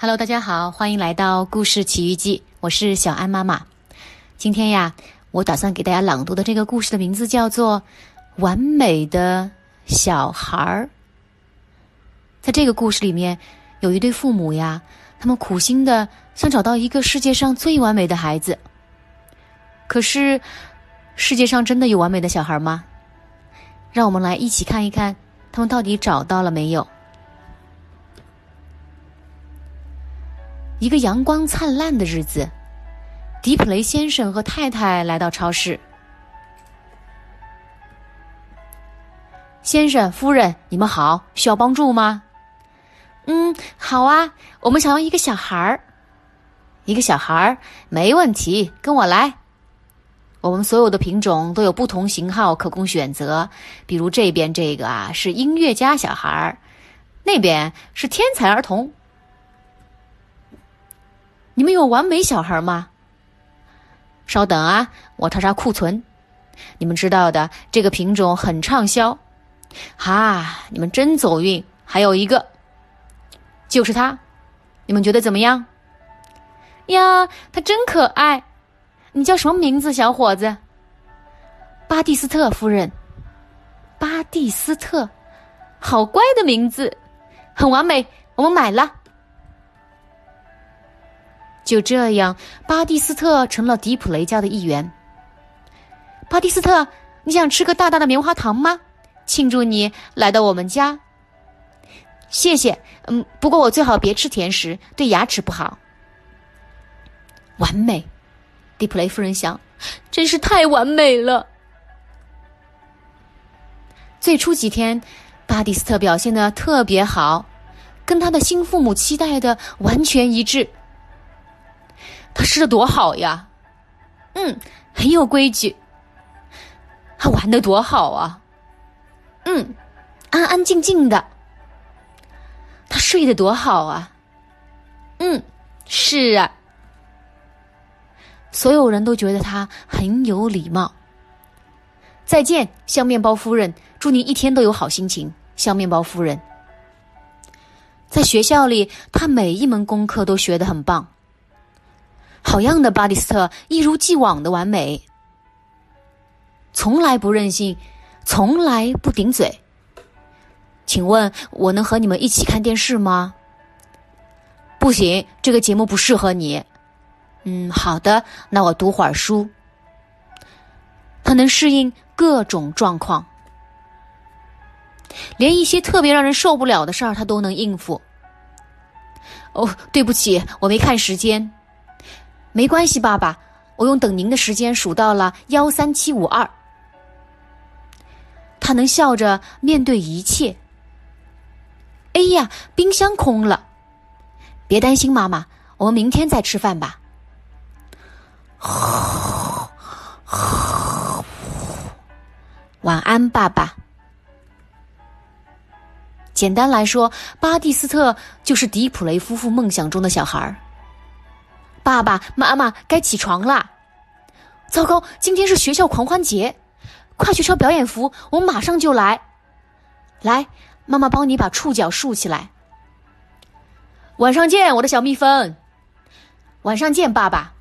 Hello，大家好，欢迎来到故事奇遇记，我是小安妈妈。今天呀，我打算给大家朗读的这个故事的名字叫做《完美的小孩儿》。在这个故事里面，有一对父母呀，他们苦心的想找到一个世界上最完美的孩子。可是，世界上真的有完美的小孩吗？让我们来一起看一看，他们到底找到了没有。一个阳光灿烂的日子，迪普雷先生和太太来到超市。先生、夫人，你们好，需要帮助吗？嗯，好啊，我们想要一个小孩儿。一个小孩儿，没问题，跟我来。我们所有的品种都有不同型号可供选择，比如这边这个啊是音乐家小孩儿，那边是天才儿童。你们有完美小孩吗？稍等啊，我查查库存。你们知道的，这个品种很畅销。哈，你们真走运！还有一个，就是他。你们觉得怎么样？呀，他真可爱。你叫什么名字，小伙子？巴蒂斯特夫人。巴蒂斯特，好乖的名字，很完美。我们买了。就这样，巴蒂斯特成了迪普雷家的一员。巴蒂斯特，你想吃个大大的棉花糖吗？庆祝你来到我们家。谢谢，嗯，不过我最好别吃甜食，对牙齿不好。完美，迪普雷夫人想，真是太完美了。最初几天，巴蒂斯特表现的特别好，跟他的新父母期待的完全一致。他吃的多好呀，嗯，很有规矩。他玩的多好啊，嗯，安安静静的。他睡得多好啊，嗯，是啊。所有人都觉得他很有礼貌。再见，香面包夫人，祝您一天都有好心情。香面包夫人，在学校里，他每一门功课都学得很棒。好样的，巴蒂斯特，一如既往的完美，从来不任性，从来不顶嘴。请问，我能和你们一起看电视吗？不行，这个节目不适合你。嗯，好的，那我读会儿书。他能适应各种状况，连一些特别让人受不了的事儿，他都能应付。哦，对不起，我没看时间。没关系，爸爸，我用等您的时间数到了幺三七五二。他能笑着面对一切。哎呀，冰箱空了，别担心，妈妈，我们明天再吃饭吧。晚安，爸爸。简单来说，巴蒂斯特就是迪普雷夫妇梦想中的小孩儿。爸爸妈妈该起床啦！糟糕，今天是学校狂欢节，快去穿表演服，我马上就来。来，妈妈帮你把触角竖起来。晚上见，我的小蜜蜂。晚上见，爸爸。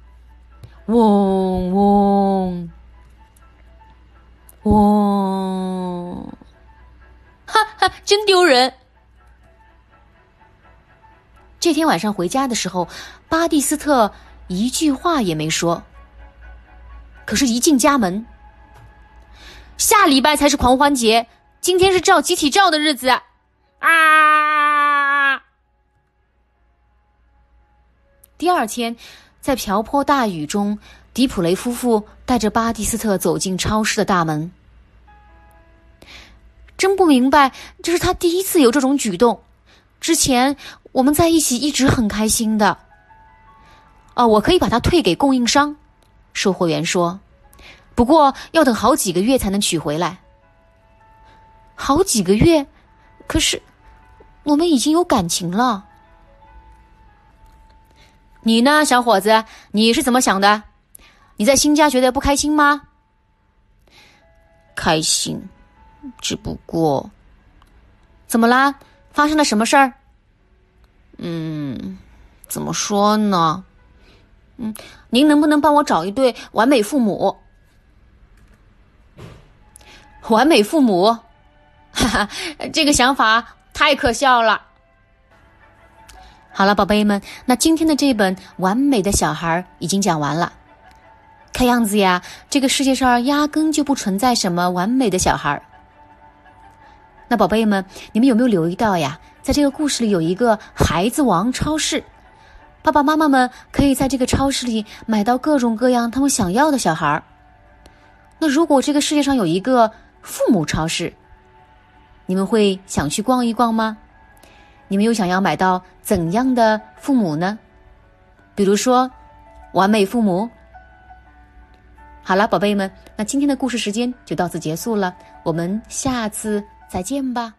嗡嗡嗡，哈哈，真丢人。这天晚上回家的时候，巴蒂斯特一句话也没说。可是，一进家门，下礼拜才是狂欢节，今天是照集体照的日子啊！第二天，在瓢泼大雨中，迪普雷夫妇带着巴蒂斯特走进超市的大门。真不明白，这是他第一次有这种举动。之前我们在一起一直很开心的。哦，我可以把它退给供应商，售货员说。不过要等好几个月才能取回来。好几个月，可是我们已经有感情了。你呢，小伙子？你是怎么想的？你在新家觉得不开心吗？开心，只不过，怎么啦？发生了什么事儿？嗯，怎么说呢？嗯，您能不能帮我找一对完美父母？完美父母，哈哈，这个想法太可笑了。好了，宝贝们，那今天的这本《完美的小孩》已经讲完了。看样子呀，这个世界上压根就不存在什么完美的小孩。那宝贝们，你们有没有留意到呀？在这个故事里有一个孩子王超市，爸爸妈妈们可以在这个超市里买到各种各样他们想要的小孩儿。那如果这个世界上有一个父母超市，你们会想去逛一逛吗？你们又想要买到怎样的父母呢？比如说，完美父母。好了，宝贝们，那今天的故事时间就到此结束了，我们下次再见吧。